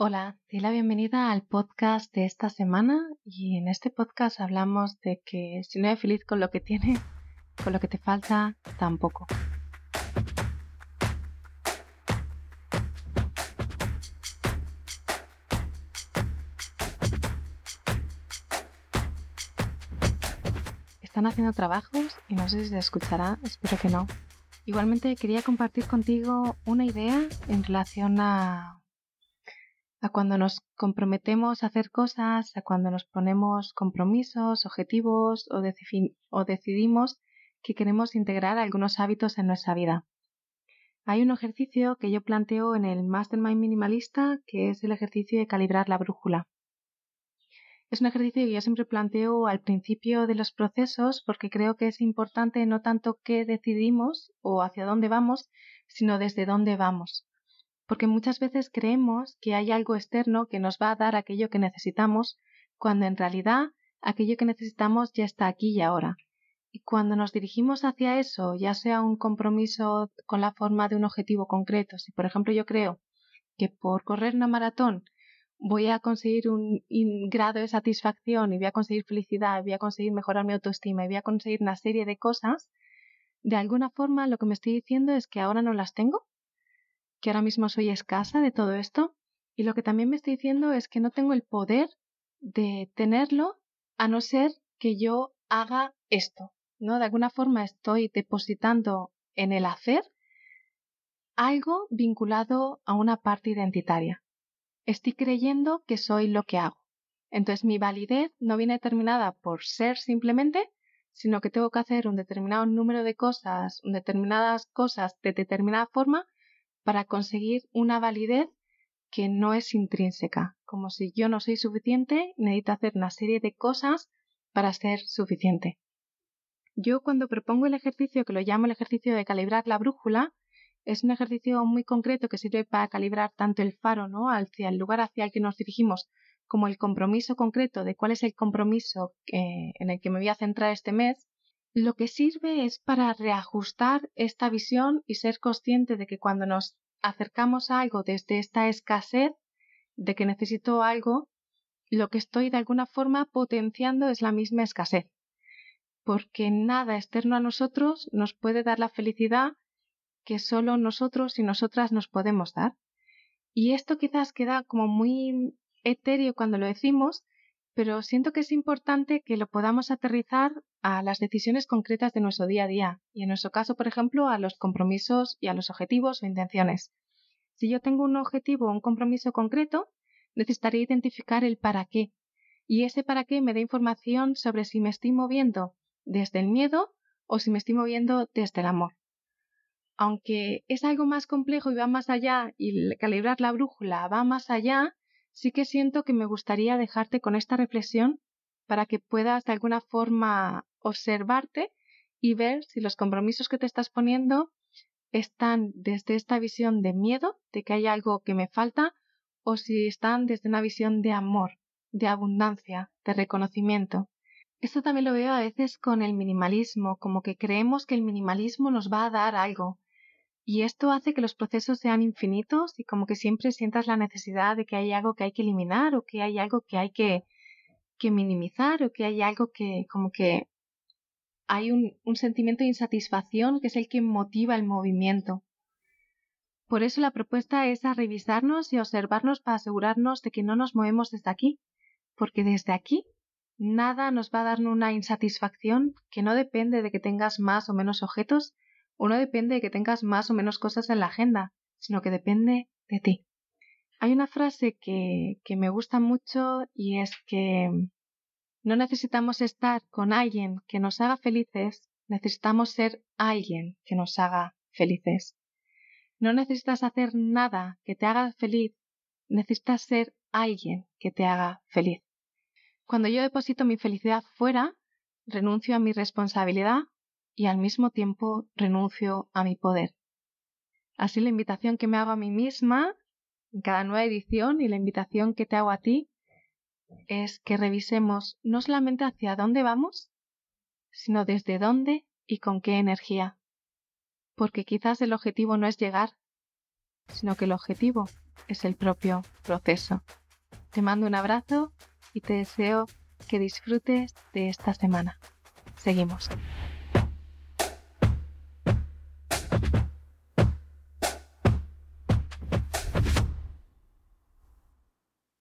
Hola, doy la bienvenida al podcast de esta semana y en este podcast hablamos de que si no eres feliz con lo que tienes, con lo que te falta, tampoco. Están haciendo trabajos y no sé si se escuchará, espero que no. Igualmente quería compartir contigo una idea en relación a a cuando nos comprometemos a hacer cosas, a cuando nos ponemos compromisos, objetivos o, decidimos que queremos integrar algunos hábitos en nuestra vida. Hay un ejercicio que yo planteo en el Mastermind Minimalista que es el ejercicio de calibrar la brújula. Es un ejercicio que yo siempre planteo al principio de los procesos porque creo que es importante no tanto qué decidimos o hacia dónde vamos, sino desde dónde vamos porque muchas veces creemos que hay algo externo que nos va a dar aquello que necesitamos, cuando en realidad aquello que necesitamos ya está aquí y ahora. Y cuando nos dirigimos hacia eso, ya sea un compromiso con la forma de un objetivo concreto, si por ejemplo yo creo que por correr una maratón voy a conseguir un, grado de satisfacción y voy a conseguir felicidad, y voy a conseguir mejorar mi autoestima y voy a conseguir una serie de cosas, de alguna forma lo que me estoy diciendo es que ahora no las tengo que ahora mismo soy escasa de todo esto y lo que también me estoy diciendo es que no tengo el poder de tenerlo a no ser que yo haga esto, ¿no? De alguna forma estoy depositando en el hacer algo vinculado a una parte identitaria. Estoy creyendo que soy lo que hago. Entonces mi validez no viene determinada por ser simplemente, sino que tengo que hacer un determinado número de cosas, determinadas cosas de determinada forma para conseguir una validez que no es intrínseca, como si yo no soy suficiente, necesito hacer una serie de cosas para ser suficiente. Yo cuando propongo el ejercicio, que lo llamo el ejercicio de calibrar la brújula, es un ejercicio muy concreto que sirve para calibrar tanto el faro, ¿no? hacia el lugar hacia el que nos dirigimos, como el compromiso concreto de cuál es el compromiso en el que me voy a centrar este mes, lo que sirve es para reajustar esta visión y ser consciente de que cuando nos acercamos a algo desde esta escasez de que necesito algo, lo que estoy de alguna forma potenciando es la misma escasez. Porque nada externo a nosotros nos puede dar la felicidad que solo nosotros y nosotras nos podemos dar. Y esto quizás queda como muy etéreo cuando lo decimos, pero siento que es importante que lo podamos aterrizar a las decisiones concretas de nuestro día a día y en nuestro caso, por ejemplo, a los compromisos y a los objetivos o intenciones. Si yo tengo un objetivo o un compromiso concreto, necesitaré identificar el para qué y ese para qué me da información sobre si me estoy moviendo desde el miedo o si me estoy moviendo desde el amor. Aunque es algo más complejo y va más allá y calibrar la brújula va más allá, sí que siento que me gustaría dejarte con esta reflexión para que puedas de alguna forma observarte y ver si los compromisos que te estás poniendo están desde esta visión de miedo, de que hay algo que me falta, o si están desde una visión de amor, de abundancia, de reconocimiento. Esto también lo veo a veces con el minimalismo, como que creemos que el minimalismo nos va a dar algo, y esto hace que los procesos sean infinitos y como que siempre sientas la necesidad de que hay algo que hay que eliminar o que hay algo que hay que, que minimizar o que hay algo que como que hay un, sentimiento de insatisfacción que es el que motiva el movimiento. Por eso la propuesta es a revisarnos y observarnos para asegurarnos de que no nos movemos desde aquí, porque desde aquí nada nos va a dar una insatisfacción que no depende de que tengas más o menos objetos, o no depende de que tengas más o menos cosas en la agenda, sino que depende de ti. Hay una frase que, que me gusta mucho y es que no necesitamos estar con alguien que nos haga felices, necesitamos ser alguien que nos haga felices. No necesitas hacer nada que te haga feliz, necesitas ser alguien que te haga feliz. Cuando yo deposito mi felicidad fuera, renuncio a mi responsabilidad y al mismo tiempo renuncio a mi poder. Así la invitación que me hago a mí misma en cada nueva edición y la invitación que te hago a ti es que revisemos no solamente hacia dónde vamos, sino desde dónde y con qué energía. Porque quizás el objetivo no es llegar, sino que el objetivo es el propio proceso. Te mando un abrazo y te deseo que disfrutes de esta semana. Seguimos.